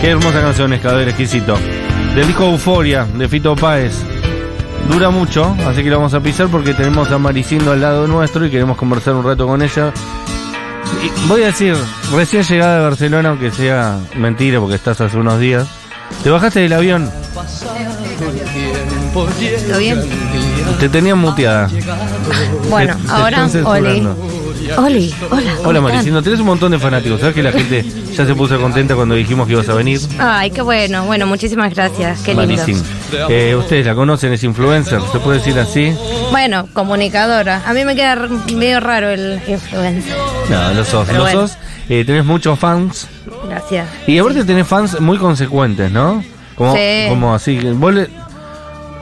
Qué hermosa canción es, Cadáver Exquisito. Del disco Euforia, de Fito Páez. Dura mucho, así que lo vamos a pisar porque tenemos a Maricindo al lado nuestro y queremos conversar un rato con ella. Y voy a decir, recién llegada de Barcelona, aunque sea mentira porque estás hace unos días. ¿Te bajaste del avión? ¿Todo bien? Te tenían muteada. Bueno, Te- te ahora, están Oli. Oli, hola. ¿cómo Hola están? Maricindo, tenés un montón de fanáticos. ¿Sabes que la gente ya se puso contenta cuando dijimos que ibas a venir? Ay, qué bueno. Bueno, muchísimas gracias. Qué lindo. Eh, ustedes la conocen, es influencer, ¿se puede decir así? Bueno, comunicadora. A mí me queda medio raro el influencer. No, lo sos, Pero lo bueno. sos. Eh, tenés muchos fans. Gracias. Y aparte tenés fans muy consecuentes, ¿no? Como, Sí. como así. que Vos le-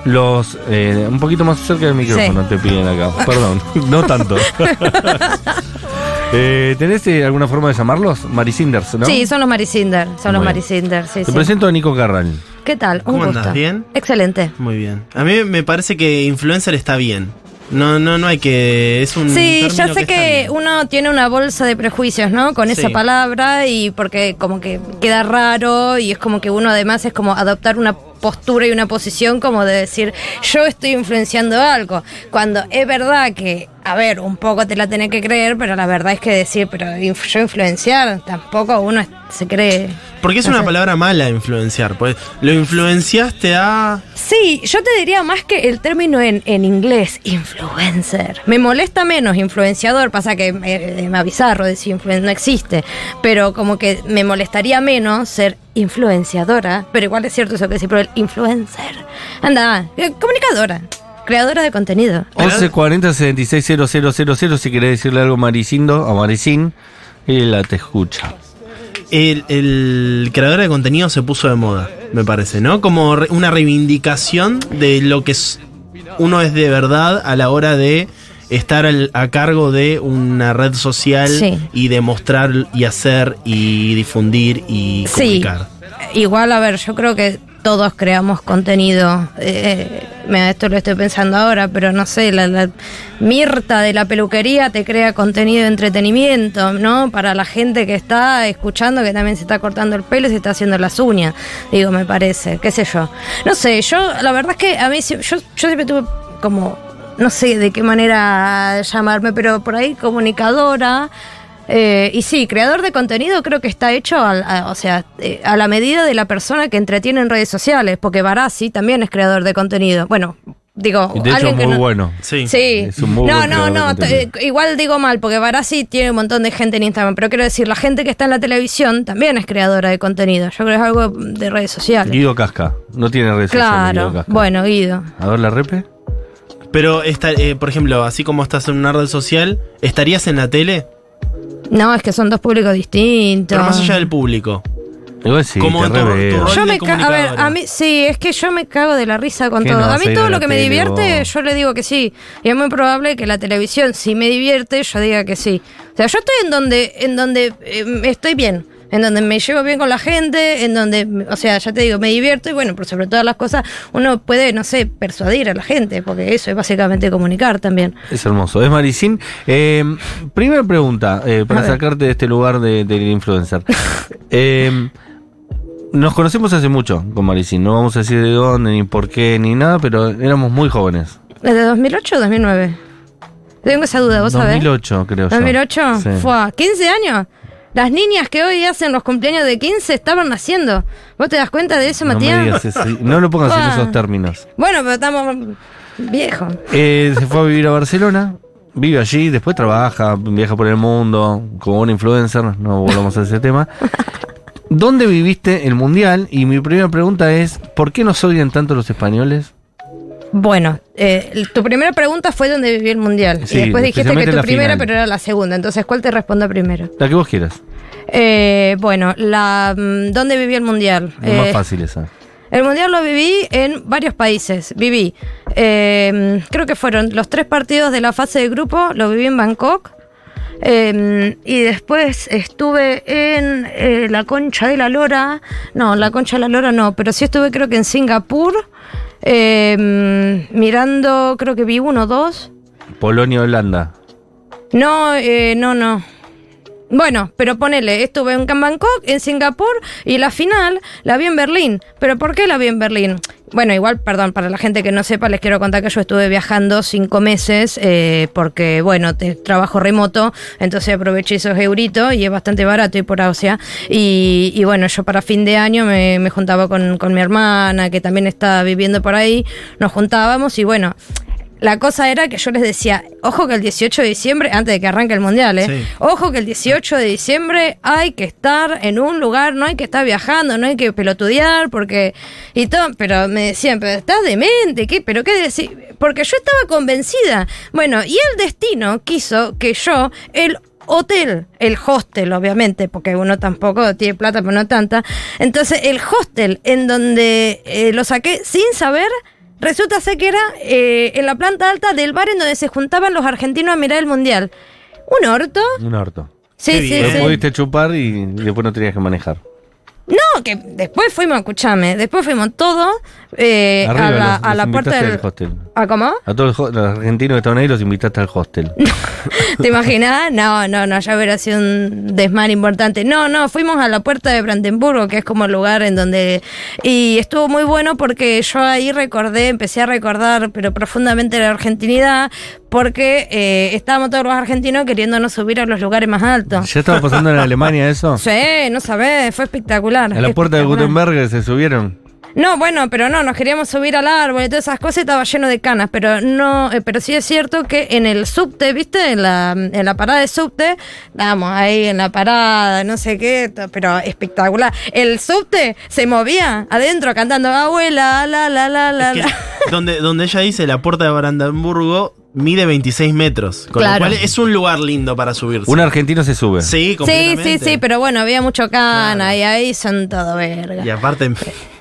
los. eh, un poquito más cerca del micrófono te piden acá. Perdón, no tanto. eh, ¿Tenés eh, alguna forma de llamarlos? Maricinders, ¿no? Sí, son los Maricinder. Son los Maricinder. Sí, Te sí. presento a Nico Carral. ¿Qué tal? Un ¿Cómo gusto. andás? ¿Bien? Excelente. Muy bien. A mí me parece que influencer está bien. No, no, no hay que. Es un. Sí, ya sé que uno tiene una bolsa de prejuicios, ¿no? Con esa palabra y porque como que queda raro y es como que uno además es como adoptar una postura y una posición como de decir yo estoy influenciando algo. Cuando es verdad que, a ver, un poco te la tenés que creer, pero la verdad es que decir, pero yo influenciar, tampoco uno se cree. Porque es no una sé. palabra mala influenciar. Pues lo influenciaste a. Sí, yo te diría más que el término en, en inglés, influencer. Me molesta menos influenciador, pasa que me, me bizarro decir influen no existe, pero como que me molestaría menos ser influenciadora, pero igual es cierto eso que decir, pero el influencer. Anda, eh, comunicadora, creadora de contenido. 1140 760000 si querés decirle algo a Maricindo, a Maricín, la te escucha. El, el creador de contenido se puso de moda, me parece, ¿no? Como re- una reivindicación de lo que es- uno es de verdad a la hora de estar al- a cargo de una red social Sí. y demostrar y hacer y difundir y Sí, comunicar. igual, a ver, yo creo que todos creamos contenido. Eh, mira, esto lo estoy pensando ahora, pero no sé, la, la Mirta de la peluquería te crea contenido de entretenimiento, ¿no? Para la gente que está escuchando, que también se está cortando el pelo y se está haciendo las uñas, digo, me parece, qué sé yo. No sé, yo, la verdad es que a mí, yo, yo siempre tuve como, no sé de qué manera llamarme, pero por ahí comunicadora. Eh, y sí, creador de contenido creo que está hecho al- a, o sea, eh, a la medida de la persona que entretiene en redes sociales, porque Barassi también es creador de contenido. Bueno, digo, Y de hecho alguien que muy no- bueno. Sí. Sí, Es un muy no, buen no, no, igual digo mal, porque Barassi tiene un montón de gente en Instagram, pero quiero decir, la gente que está en la televisión también es creadora de contenido. Yo creo que es algo de redes sociales. Guido Casca, no tiene redes sociales, claro, Guido Casca. bueno, Guido. A ver la repe. Pero, esta, eh, por ejemplo, así como estás en una red social, ¿estarías en la tele? No, es que son dos públicos distintos. Pero más allá del público. Igual sí, Como te tu- tu rol Yo me ca- a ver, a mí sí, es que yo me cago de la risa con ¿Qué todo. no a mí todo a lo que me tele, divierte, vos? yo le digo que sí. Y es muy probable que la televisión, si me divierte, yo diga que sí. O sea, yo estoy en donde, en donde eh, estoy bien, en donde me llevo bien con la gente, en donde, o sea, ya te digo, me divierto y bueno, por sobre todas las cosas, uno puede, no sé, persuadir a la gente, porque eso es básicamente comunicar también. Es hermoso. Es Maricín. Eh, primera pregunta, eh, para sacarte de este lugar de- del influencer. Eh, nos conocemos hace mucho con Maricín. No vamos a decir de dónde, ni por qué, ni nada, pero éramos muy jóvenes. ¿Desde 2008 o 2009? Tengo esa duda, ¿vos sabés? 2008, creo yo. ¿2008? Sí. Fue a 15 años. Las niñas que hoy hacen los cumpleaños de 15 estaban naciendo. ¿Vos te das cuenta de eso, No, me Matías? digas eso. no lo pongas en esos términos. Bueno, pero estamos viejos. Eh, se fue a vivir a Barcelona, vive allí, después trabaja, viaja por el mundo, como un influencer, no volvamos a ese tema. ¿Dónde viviste el mundial? Y mi primera pregunta es, ¿por qué nos odian tanto los españoles? Bueno, eh, tu primera pregunta fue dónde viví el mundial. Sí, y después dijiste que tu primera, final. pero era la segunda. Entonces, ¿cuál te respondo primero? La que vos quieras, Eh, bueno, la, mm, ¿dónde viví el mundial? es más Eh, fácil esa. El mundial lo viví en varios países. Viví, eh, creo que fueron los tres partidos de la fase de grupo, lo viví en Bangkok. eh, y después estuve en eh, la Concha de la Lora. No, la Concha de la Lora no, pero sí estuve creo que en Singapur. Eh, mirando, creo que vi uno o dos. Polonia, Holanda. No, eh, no, no. Bueno, pero ponele, estuve en Bangkok, en Singapur y la final la vi en Berlín. ¿Pero por qué la vi en Berlín? Bueno, igual, perdón, para la gente que no sepa, les quiero contar que yo estuve viajando cinco meses eh, porque, bueno, trabajo remoto, entonces aproveché esos euritos y es bastante barato ir por Asia. Y, y bueno, yo para fin de año me, me juntaba con, con mi hermana, que también está viviendo por ahí, nos juntábamos y bueno, la cosa era que yo les decía, ojo que el 18 de diciembre, antes de que arranque el mundial, ¿eh? Sí. ojo que el 18 de diciembre hay que estar en un lugar, no hay que estar viajando, no hay que pelotudear, porque. Y todo, pero me decían, pero estás demente, ¿qué? ¿Pero qué decir? Porque yo estaba convencida. Bueno, y el destino quiso que yo, el hotel, el hostel, obviamente, porque uno tampoco tiene plata, pero no tanta. Entonces, el hostel en donde eh, lo saqué sin saber. Resulta ser que era eh, en la planta alta del bar en donde se juntaban los argentinos a mirar el mundial. ¿Un orto? Un orto. Sí, Qué sí, bien. Sí. pudiste chupar y después no tenías que manejar. No, que después fuimos, escuchame, después fuimos todos eh, a la, los- a la los puerta del... hostel. ¿A cómo? A todos los, argentinos que estaban ahí los invitaste al hostel. ¿Te imaginas? No, no, no, ya hubiera sido un desmán importante. No, no, fuimos a la puerta de Brandenburgo, que es como el lugar en donde... Y estuvo muy bueno porque yo ahí recordé, empecé a recordar, pero profundamente la argentinidad, porque eh, estábamos todos los argentinos queriéndonos subir a los lugares más altos. ¿Ya estaba pasando en Alemania eso? Sí, no sabés, fue espectacular. A la puerta de. Gutenberg se subieron. No, bueno, pero no, nos queríamos subir al árbol y todas esas cosas y estaba lleno de canas, pero no, eh, pero sí es cierto que en el subte, ¿viste? En la, en la parada de subte, estábamos ahí en la parada, no sé qué, pero espectacular. El subte se movía adentro cantando abuela, la, la, la, la, Es que la. donde, donde ella dice la puerta de Brandenburgo mide 26 metros. Con Claro. lo cual es un lugar lindo para subirse. Un argentino se sube. Sí, Sí, completamente. sí, sí, pero bueno, había mucho cana Claro. y ahí son todo verga. Y aparte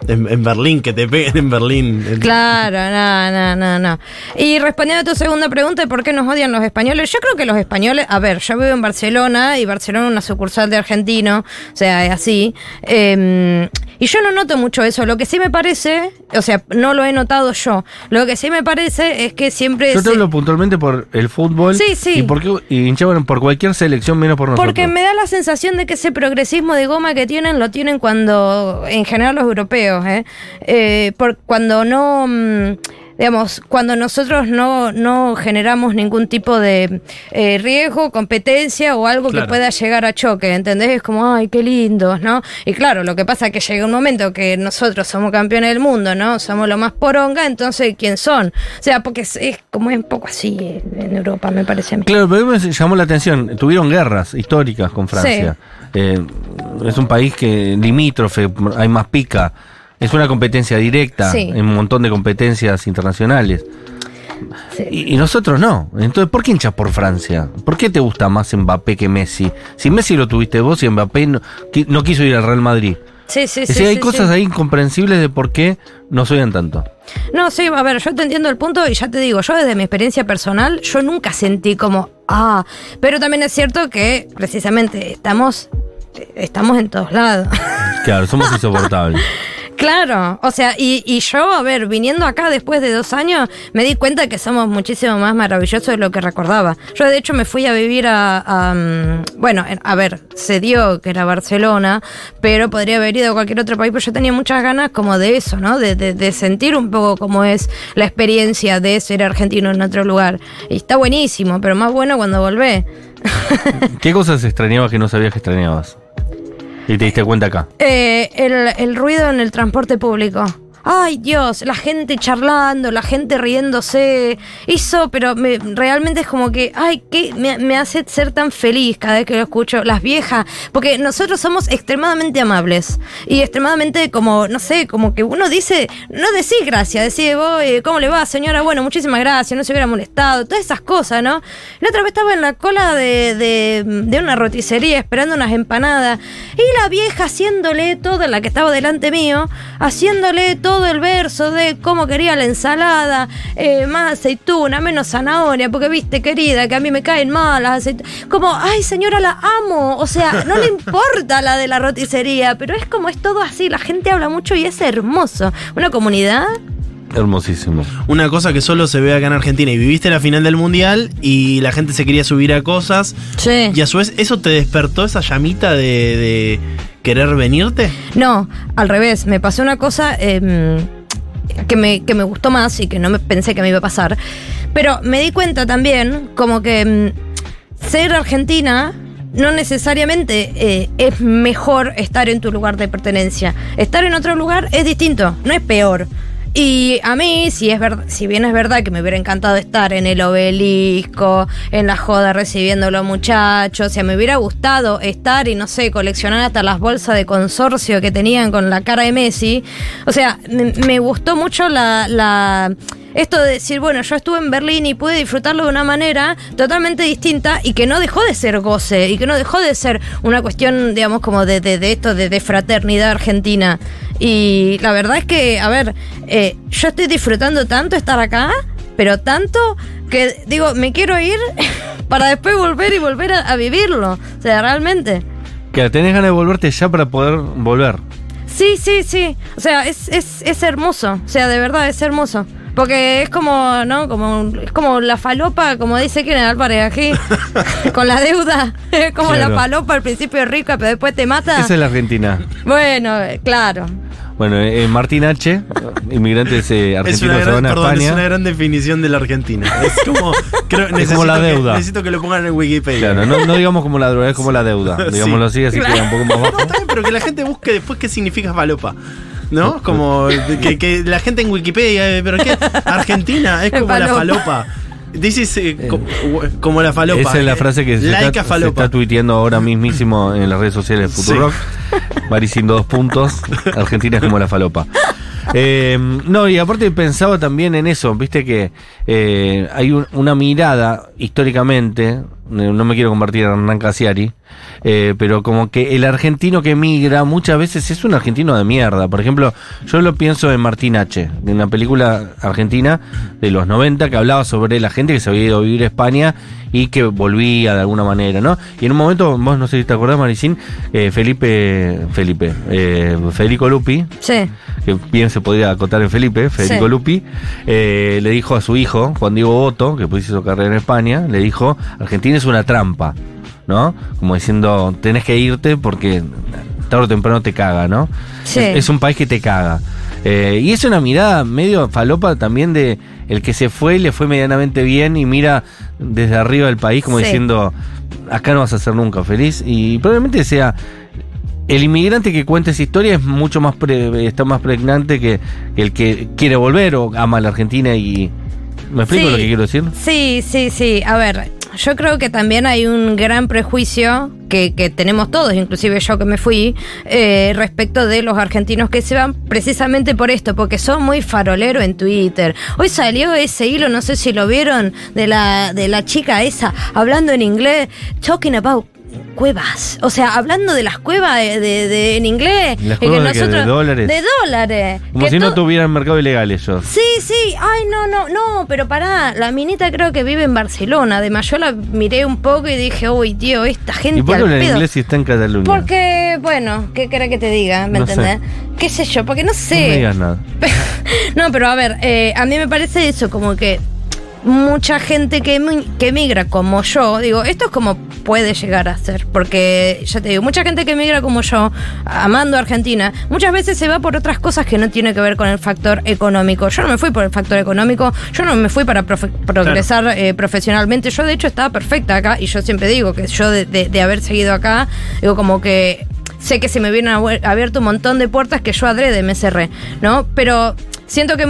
en, Berlín, que te peguen en Berlín. Claro, no, no, no, no. Y respondiendo a tu segunda pregunta, ¿de por qué nos odian los españoles? Yo creo que los españoles, a ver, yo vivo en Barcelona y Barcelona es una sucursal de argentino, o sea, es así. eh, y yo no noto mucho eso. Lo que sí me parece, o sea, no lo he notado yo. Lo que sí me parece es que siempre. Yo te se- hablo puntualmente por el fútbol. Sí, sí. Y, por qué- y hinchaban por cualquier selección menos por nosotros. Porque me da la sensación de que ese progresismo de goma que tienen lo tienen cuando, en general los europeos, ¿eh? Eh, por, cuando no, mm, digamos, cuando nosotros no, no generamos ningún tipo de eh, riesgo, competencia o algo Claro. que pueda llegar a choque, ¿entendés? Es como, ay, qué lindos, ¿no? Y claro, lo que pasa es que llega un momento que nosotros somos campeones del mundo, ¿no? Somos lo más poronga, entonces, ¿quién son? O sea, porque es, es como es un poco así en Europa, me parece a mí. Claro, pero me llamó la atención. Tuvieron guerras históricas con Francia. Eh, es un país que limítrofe, hay más pica. Es una competencia directa Sí. en un montón de competencias internacionales. Sí. Y, y nosotros no. Entonces, ¿por qué hinchas por Francia? ¿Por qué te gusta más Mbappé que Messi? Si Messi lo tuviste vos y Mbappé no, qui- no quiso ir al Real Madrid. Sí, sí, Es sí. decir, hay cosas ahí incomprensibles de por qué nos odian tanto. No, sí, a ver, yo te entiendo el punto y ya te digo, yo desde mi experiencia personal, yo nunca sentí como, ah, pero también es cierto que precisamente estamos, estamos en todos lados. Claro, somos insoportables. Claro, o sea, y, y yo, a ver, viniendo acá después de dos años, me di cuenta que somos muchísimo más maravillosos de lo que recordaba. Yo, de hecho, me fui a vivir a, mm, bueno, en- a ver, se dio que era Barcelona, pero podría haber ido a cualquier otro país, pero yo tenía muchas ganas como de eso, ¿no? De, de- de sentir un poco cómo es la experiencia de ser argentino en otro lugar. Y está buenísimo, pero más bueno cuando volvé. ¿Qué cosas extrañabas que no sabías que extrañabas? Y te diste cuenta acá. Eh, el, el ruido en el transporte público. Ay, Dios, la gente charlando, la gente riéndose. Eso, pero me, realmente es como que, ay, que me, hace ser tan feliz cada vez que lo escucho. Las viejas, porque nosotros somos extremadamente amables y extremadamente como, no sé, como que uno dice, no decís gracias, decís, vos, ¿cómo le va, señora? Bueno, muchísimas gracias, no se hubiera molestado, todas esas cosas, ¿no? La otra vez estaba en la cola de, de, una roticería esperando unas empanadas y la vieja haciéndole toda la que estaba delante mío, haciéndole todo el verso de cómo quería la ensalada, eh, más aceituna, menos zanahoria, porque viste, querida, que a mí me caen mal las aceitunas. Como, ay, señora, la amo. O sea, no le importa la de la roticería, pero es como es todo así, la gente habla mucho y es hermoso. Una comunidad Hermosísimo. Una cosa que solo se ve acá en Argentina. Y viviste la final del mundial y la gente se quería subir a cosas. Sí. Y a su vez, ¿eso te despertó esa llamita de, de querer venirte? No, al revés, me pasó una cosa em, que, me, que me gustó más y que no me pensé que me iba a pasar. Pero me di cuenta también como que em, ser argentina no necesariamente eh, es mejor estar en tu lugar de pertenencia. Estar en otro lugar es distinto, no es peor. Y a mí, si, es verdad, si bien es verdad que me hubiera encantado estar en el obelisco, en la joda recibiendo a los muchachos, o sea, me hubiera gustado estar y no sé, coleccionar hasta las bolsas de consorcio que tenían con la cara de Messi. O sea, me, gustó mucho la esto de decir, bueno, yo estuve en Berlín y pude disfrutarlo de una manera totalmente distinta y que no dejó de ser goce y que no dejó de ser una cuestión, digamos, como de, de, de esto, de, de, fraternidad argentina. Y la verdad es que, a ver, eh, yo estoy disfrutando tanto estar acá, pero tanto que digo, me quiero ir para después volver y volver a, a vivirlo. O sea, realmente. Que tenés ganas de volverte ya para poder volver. Sí, sí, sí. O sea, es, es, es hermoso. O sea, de verdad, es hermoso. Porque es como, ¿no? Como, es como la falopa, como dice Karen Álvarez aquí, con la deuda. Es como Claro. la falopa al principio es rica, pero después te mata. Esa es la Argentina. Bueno, eh, claro. Bueno, eh, Martín H., inmigrante eh, Es argentino una, que se va gran, a perdón, es España. una gran definición de la Argentina. Es como, creo, necesito como la que- deuda. necesito que lo pongan en Wikipedia. Claro, no, no digamos como la droga, es como la deuda. Sí. Digámoslo así, así Claro. queda un poco más No, bajo. está bien, pero que la gente busque después qué significa falopa. ¿No? Como que, que la gente en Wikipedia, eh, pero ¿qué? Argentina es como la Falopa. Dices eh, co- como, la falopa. Esa es la frase que se está, se está tuiteando ahora mismísimo en las redes sociales de Sí. Futurock. Maricín dos puntos. Argentina es como la falopa. Eh, no, y aparte pensaba también en eso, viste que eh, hay un- una mirada históricamente, eh, no me quiero convertir en Hernán Casiari, eh, pero como que el argentino que migra muchas veces es un argentino de mierda. Por ejemplo, yo lo pienso en Martín H., en una película argentina de los 90 que hablaba sobre la gente que se había ido a vivir a España y que volvía de alguna manera, ¿no? Y en un momento, vos no sé si te acordás, Maricín, eh, Felipe, Felipe, eh, Federico Lupi, Sí. que bien se podría acotar en Felipe, Federico Sí. Lupi, eh, le dijo a su hijo, Juan Diego Boto, que pues hizo carrera en España, le dijo, Argentina es una trampa, ¿no? Como diciendo, tenés que irte porque tarde o temprano te caga, ¿no? Sí. Es, es un país que te caga. Eh, y es una mirada medio falopa también de el que se fue y le fue medianamente bien y mira desde arriba del país como Sí. diciendo, acá no vas a ser nunca feliz. Y probablemente sea el inmigrante que cuenta esa historia es mucho más pre- está más pregnante que el que quiere volver o ama a la Argentina y ¿me explico Sí. lo que quiero decir? Sí, sí, sí. A ver, yo creo que también hay un gran prejuicio que, que tenemos todos, inclusive yo que me fui, eh, respecto de los argentinos que se van precisamente por esto, porque son muy farolero en Twitter. Hoy salió ese hilo, no sé si lo vieron, de la, de la chica esa, hablando en inglés, talking about cuevas, o sea, hablando de las cuevas de, de- de- en inglés, Las que cuevas de dólares. de dólares, Como Que si no tuvieran mercado ilegal ellos. Sí, sí, ay, no, no, no, pero pará, la minita creo que vive en Barcelona, además yo la miré un poco y dije, uy, tío, esta gente ¿Y por qué pedo". inglés si está en Cataluña? Porque, bueno, ¿qué querés que te diga? ¿Me No sé. entendés? ¿Qué sé yo? Porque no No me sé. digas nada. no, pero a ver, eh, a mí me parece eso, como que mucha gente que, que migra como yo, digo, esto es como puede llegar a ser, porque ya te digo, mucha gente que migra como yo, amando a Argentina, muchas veces se va por otras cosas que no tienen que ver con el factor económico. Yo no me fui por el factor económico, yo no me fui para progresar eh, profesionalmente, yo de hecho estaba perfecta acá y yo siempre digo que yo de, de- de haber seguido acá, digo como que sé que se me vienen abierto un montón de puertas que yo adrede me cerré, ¿no? Pero siento que,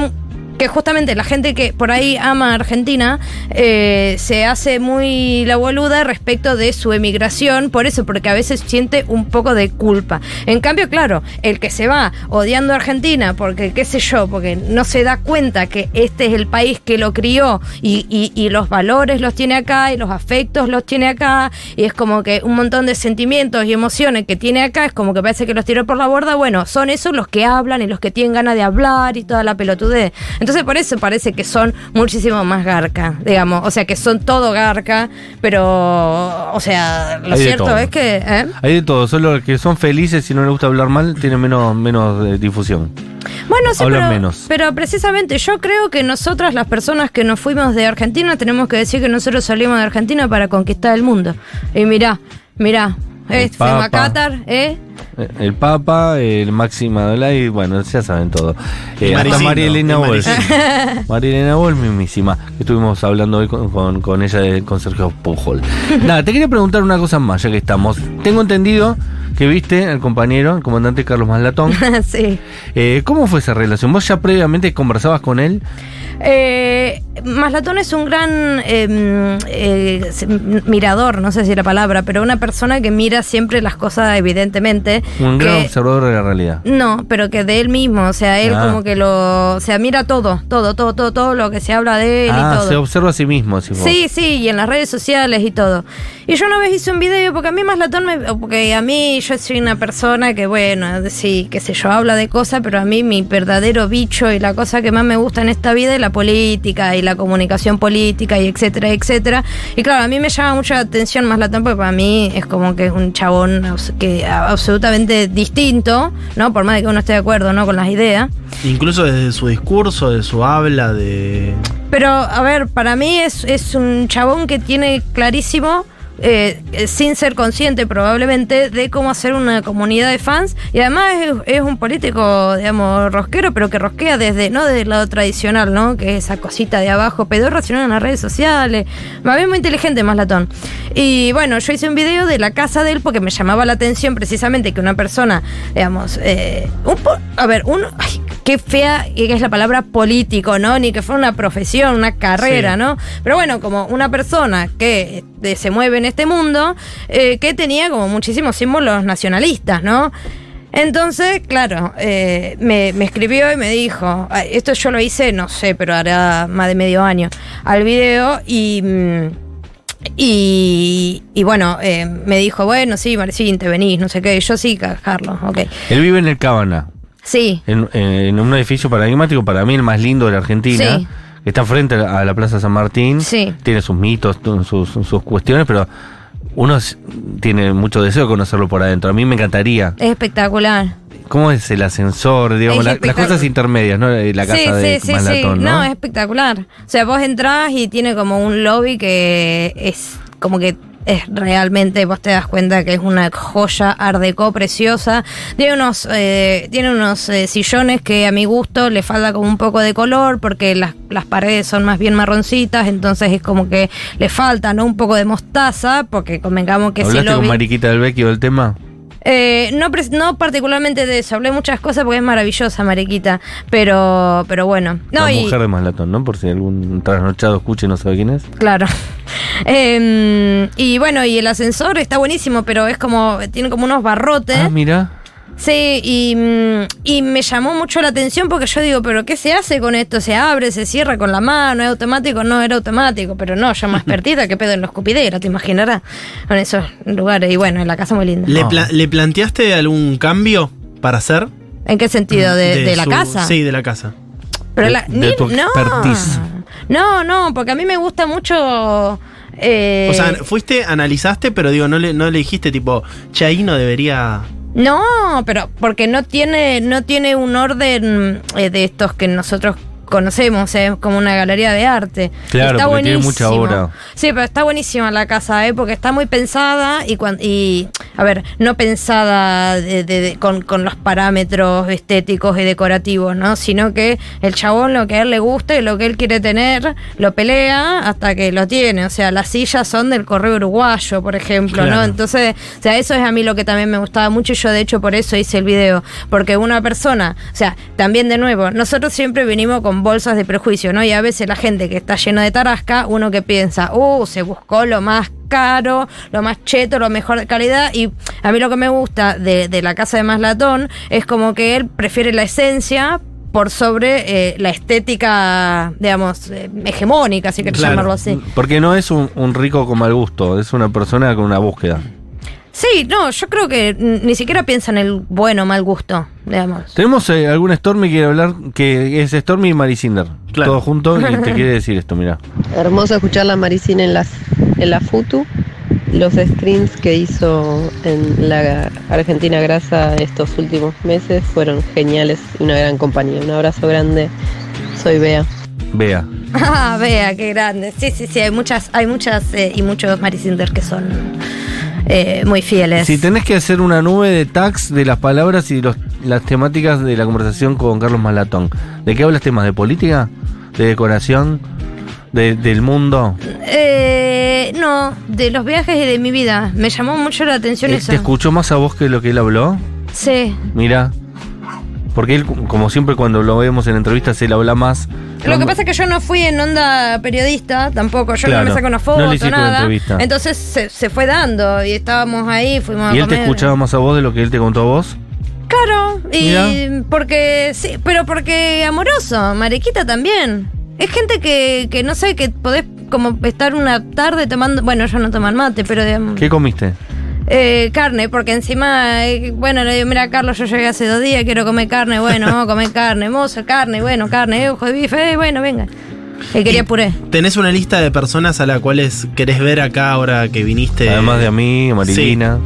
que justamente la gente que por ahí ama a Argentina eh, se hace muy la boluda respecto de su emigración, por eso, porque a veces siente un poco de culpa. En cambio, claro, el que se va odiando a Argentina porque, qué sé yo, porque no se da cuenta que este es el país que lo crió y, y- y los valores los tiene acá y los afectos los tiene acá y es como que un montón de sentimientos y emociones que tiene acá es como que parece que los tiró por la borda. Bueno, son esos los que hablan y los que tienen ganas de hablar y toda la pelotudez. Por eso parece que son muchísimo más garca, digamos. O sea, que son todo garca, pero, o sea, lo Hay cierto es que... ¿eh? Hay de todo, solo los que son felices y no les gusta hablar mal tienen menos, menos eh, difusión. Bueno, sí, hablan pero, menos. pero precisamente yo creo que nosotras, las personas que nos fuimos de Argentina, tenemos que decir que nosotros salimos de Argentina para conquistar el mundo. Y mirá, mirá, El fuimos a Papa. Qatar, ¿eh? El Papa, el Máxima Dolay, bueno, ya saben todo. Eh, hasta María Elena. Maricindo. María Elena Wolf, mismísima. que Estuvimos hablando hoy con, con- con ella, de- con Sergio Pujol. Nada, te quería preguntar una cosa más, ya que estamos. Tengo entendido que viste al compañero, el comandante Carlos Maslatón. sí. Eh, ¿Cómo fue esa relación? ¿Vos ya previamente conversabas con él? Eh, Maslatón es un gran eh, eh, mirador, no sé si la palabra, pero una persona que mira siempre las cosas evidentemente. Un gran observador de la realidad. No, pero que de él mismo, o sea, él Ah. como que lo, o sea, mira todo, todo, todo, todo, todo lo que se habla de él y Ah, todo. se observa a sí mismo. vos. Sí, sí, y en las redes sociales y todo. Y yo una vez hice un video, porque a mí más latón, me, porque a mí yo soy una persona que, bueno, sí, qué sé yo, habla de cosas, pero a mí mi verdadero bicho y la cosa que más me gusta en esta vida la política y la comunicación política y etcétera, etcétera. Y claro, a mí me llama mucho la atención más latón, porque para mí es como que es un chabón que absolutamente distinto, ¿no? Por más de que uno esté de acuerdo, ¿no? Con las ideas. Incluso desde su discurso, de su habla, de. Pero, a ver, para mí es, es un chabón que tiene clarísimo, eh, eh, sin ser consciente probablemente, de cómo hacer una comunidad de fans. Y además es, un político, digamos, rosquero, pero que rosquea desde, no desde el lado tradicional, ¿no? Que es esa cosita de abajo, pedorra, sino en las redes sociales. Más bien muy inteligente, más latón. Y bueno, yo hice un video de la casa de él porque me llamaba la atención precisamente que una persona, digamos, eh, un po- a ver, uno, ay, qué fea que es la palabra político, ¿no? Ni que fuera una profesión, una carrera, Sí. ¿no? Pero bueno, como una persona que eh, se mueve en este mundo, eh, que tenía como muchísimos símbolos nacionalistas, ¿no? Entonces, claro, eh, me, me escribió y me dijo, "Ay, esto yo lo hice, no sé, pero hará más de medio año, al video y... mm, y, y bueno, eh, me dijo, bueno, sí, Marcín, te venís, no sé qué. Yo sí, ca- Carlos, ok. Él vive en el Cabana, Sí, en, en un edificio paradigmático, para mí el más lindo de la Argentina. Sí. que Está frente a la- Plaza San Martín. Sí. Tiene sus mitos, sus, sus cuestiones, pero uno tiene mucho deseo de conocerlo por adentro. A mí me encantaría. es espectacular. ¿Cómo es el ascensor? Digamos, la- las cosas intermedias, ¿no? La casa sí, de sí, sí, Malatón, sí. ¿no? No, es espectacular. O sea, vos entrás y tiene como un lobby que es como que es realmente, vos te das cuenta que es una joya art deco preciosa. Tiene unos, eh, tiene unos eh, sillones que a mi gusto le falta como un poco de color porque las, las paredes son más bien marroncitas, entonces es como que le falta, ¿no? Un poco de mostaza, porque convengamos que si ¿Hablaste lo con Mariquita del Vecchio del tema? Eh, no, no particularmente de eso, hablé muchas cosas porque es maravillosa, Mariquita, pero, pero bueno. No, la y, mujer de Malatón, ¿no? Por si algún trasnochado escuche y no sabe quién es. Claro. Em, y bueno, y el ascensor está buenísimo, pero es como, tiene como unos barrotes. Ah, mira. Sí, y, mm, y me llamó mucho la atención porque yo digo, pero ¿qué se hace con esto? ¿Se abre, se cierra con la mano? ¿Es automático? No, era automático, pero no, yo más perdida que pedo en la escupidera, te imaginarás, con esos lugares. Y bueno, en la casa muy linda. ¿Le, pla- ¿Le planteaste algún cambio para hacer? ¿En qué sentido? ¿De, de la su- casa? Sí, de la casa. Pero De- la, de tu no, expertise. no, no, porque a mí me gusta mucho. eh, O sea, fuiste, analizaste, pero digo, no le, no le dijiste tipo, che, ahí no debería. No, pero porque no tiene, no tiene un orden eh, de estos que nosotros conocemos, es como una galería de arte. Claro, está porque tiene buenísimo. mucha obra. Sí, pero está buenísima la casa, ¿eh? porque está muy pensada y, cuan- y a ver, no pensada de- de- de- con, con los parámetros estéticos y decorativos, ¿no? Sino que el chabón lo que a él le gusta y lo que él quiere tener, lo pelea hasta que lo tiene. O sea, las sillas son del correo uruguayo, por ejemplo, ¿no? Entonces, o sea, eso es a mí lo que también me gustaba mucho y yo de hecho por eso hice el video, porque una persona, o sea, también de nuevo, nosotros siempre venimos con bolsas de prejuicio, ¿no? Y a veces la gente que está llena de tarasca, uno que piensa, uh, se buscó lo más caro, lo más cheto, lo mejor de calidad y a mí lo que me gusta de, de la casa de Maslatón es como que él prefiere la esencia por sobre eh, la estética, digamos, eh, hegemónica, si querés Claro. llamarlo así. Porque no es un, un rico con mal gusto, es una persona con una búsqueda. Sí, no, yo creo que ni siquiera piensa en el bueno o mal gusto, digamos. Tenemos eh, algún Stormy que quiere hablar, que es Stormy y Maricinder. Claro. Todos juntos y te quiere decir esto, mira. Hermoso escuchar la Maricina en, las, en la FUTU. los screens que hizo en la Argentina Grasa estos últimos meses fueron geniales y una gran compañía. Un abrazo grande. Soy Bea. Vea. Ah, vea, qué grande. Sí, sí, sí, hay muchas, hay muchas eh, y muchos Maricinders que son eh, muy fieles. Si tenés que hacer una nube de tags de las palabras y los- las temáticas de la conversación con Carlos Malatón, ¿de qué hablas temas? ¿De política? ¿De decoración? ¿De- ¿Del mundo? Eh, no, de los viajes y de mi vida. Me llamó mucho la atención Eh, eso. ¿Te escuchó más a vos que lo que él habló? Sí. Mira. Porque él, como siempre cuando lo vemos en entrevistas, él habla más. Lo que pasa es que yo no fui en onda periodista tampoco, yo Claro, no me saco una no foto, le una nada. entrevista. Entonces se, se fue dando y estábamos ahí, fuimos ¿Y a él te escuchaba más a vos de lo que él te contó a vos? Claro, y Mirá. porque sí, pero porque amoroso, Mariquita también. Es gente que, que no sé, que podés como estar una tarde tomando, bueno, yo no toman mate, pero digamos, ¿Qué comiste? Eh, carne, porque encima, eh, bueno, le digo, mira, Carlos, yo llegué hace dos días, quiero comer carne, bueno, vamos a comer carne, moza, carne, bueno, carne, eh, ojo de bife, eh, bueno, venga. Que quería puré. ¿Tenés una lista de personas a las cuales querés ver acá ahora que viniste? Además de a mí, a Marilina.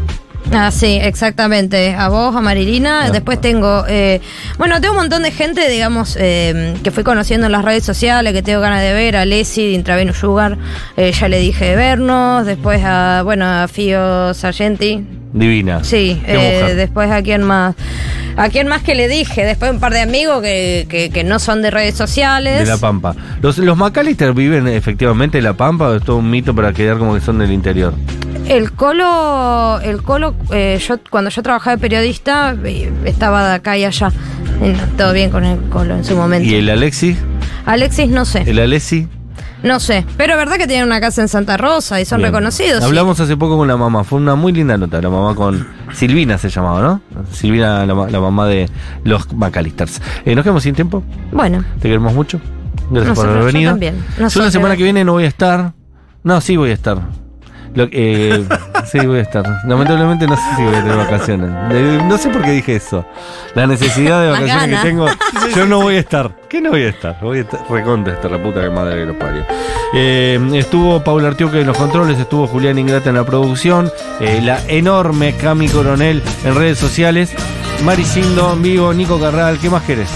Ah, sí, exactamente. A vos, a Marilina. Ah. Después tengo. eh, bueno, tengo un montón de gente, digamos, eh, que fui conociendo en las redes sociales, que tengo ganas de ver. A Leslie de Intravenous Sugar, eh, ya le dije de vernos. Después a, bueno, a Fio Sargenti. Divina. Sí, eh, después a quién más. A quién más que le dije. Después un par de amigos que, que, que no son de redes sociales. De La Pampa. ¿Los, los McAllister viven efectivamente en La Pampa o es todo un mito para quedar como que son del interior? El Colo, el Colo, eh, yo cuando yo trabajaba de periodista eh, estaba de acá y allá. Todo bien con el Colo en su momento. ¿Y el Alexis? Alexis no sé, ¿El Alessi? no sé, pero es verdad que tienen una casa en Santa Rosa y son Bien. reconocidos. sí. Hablamos hace poco con la mamá, fue una muy linda nota, la mamá con Silvina se llamaba, ¿no? Silvina, la, ma- la mamá de los McAllisters. Eh, ¿Nos quedamos sin tiempo? Bueno, Te queremos mucho. Gracias por haber yo venido. también. Yo la semana que viene no voy a estar. No, sí voy a estar. Lo- eh, sí, voy a estar. Lamentablemente no sé si voy a tener vacaciones. Eh, no sé por qué dije eso. La necesidad de vacaciones que tengo. Yo no voy a estar. ¿Qué no voy a estar? Voy a estar recontra esta la puta que madre que los parió. Eh, estuvo Paula Artiuque en los controles, estuvo Julián Ingrata en la producción, eh, la enorme Cami Coronel en redes sociales, Maricindo en vivo, Nico Carral, ¿qué más querés?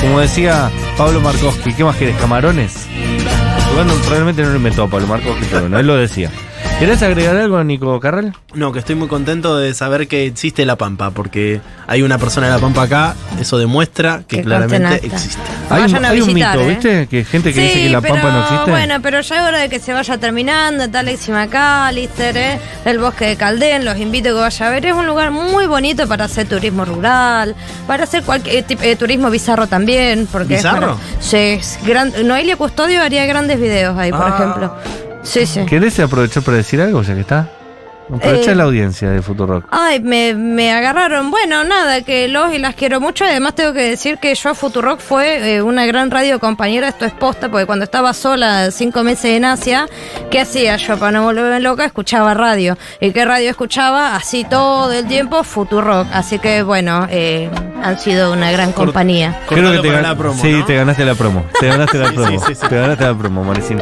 Como decía Pablo Markowski, ¿qué más querés? ¿Camarones? Bueno, realmente no lo inventó Pablo Markowski, pero bueno, él lo decía. ¿Querés agregar algo, Nico Carral? No, que estoy muy contento de saber que existe La Pampa, porque hay una persona de La Pampa acá, eso demuestra que Que claramente existe. Hay, un- Vayan a hay un mito, ¿eh? ¿viste? Que gente que dice que la pero, pampa no existe. Bueno, pero ya es hora de que se vaya terminando. Está Alexi McAllister, ¿eh? el bosque de Caldén. Los invito a que vaya a ver. Es un lugar muy bonito para hacer turismo rural, para hacer cualquier tipo de turismo bizarro también. Porque es ¿Bizarro? para- sí, es gran, Noelia Custodio haría grandes videos ahí, por Ah. ejemplo. Sí, sí. ¿Querés aprovechar para decir algo ya que está? Aprovecha Eh, la audiencia de Futurock. Ay, me, me agarraron. Bueno, nada, que los y las quiero mucho. Además, tengo que decir que yo, Futurock, fue eh, una gran radio compañera. Esto es posta, porque cuando estaba sola cinco meses en Asia, ¿qué hacía yo para no volverme loca? Escuchaba radio. ¿Y qué radio escuchaba? Así todo el tiempo, Futurock. Así que, bueno, eh, han sido una gran compañía. Cortalo que te, para gan- la promo, sí, ¿no? te ganaste la promo. Te ganaste la promo. sí, sí, sí. Te ganaste la promo, Maricín.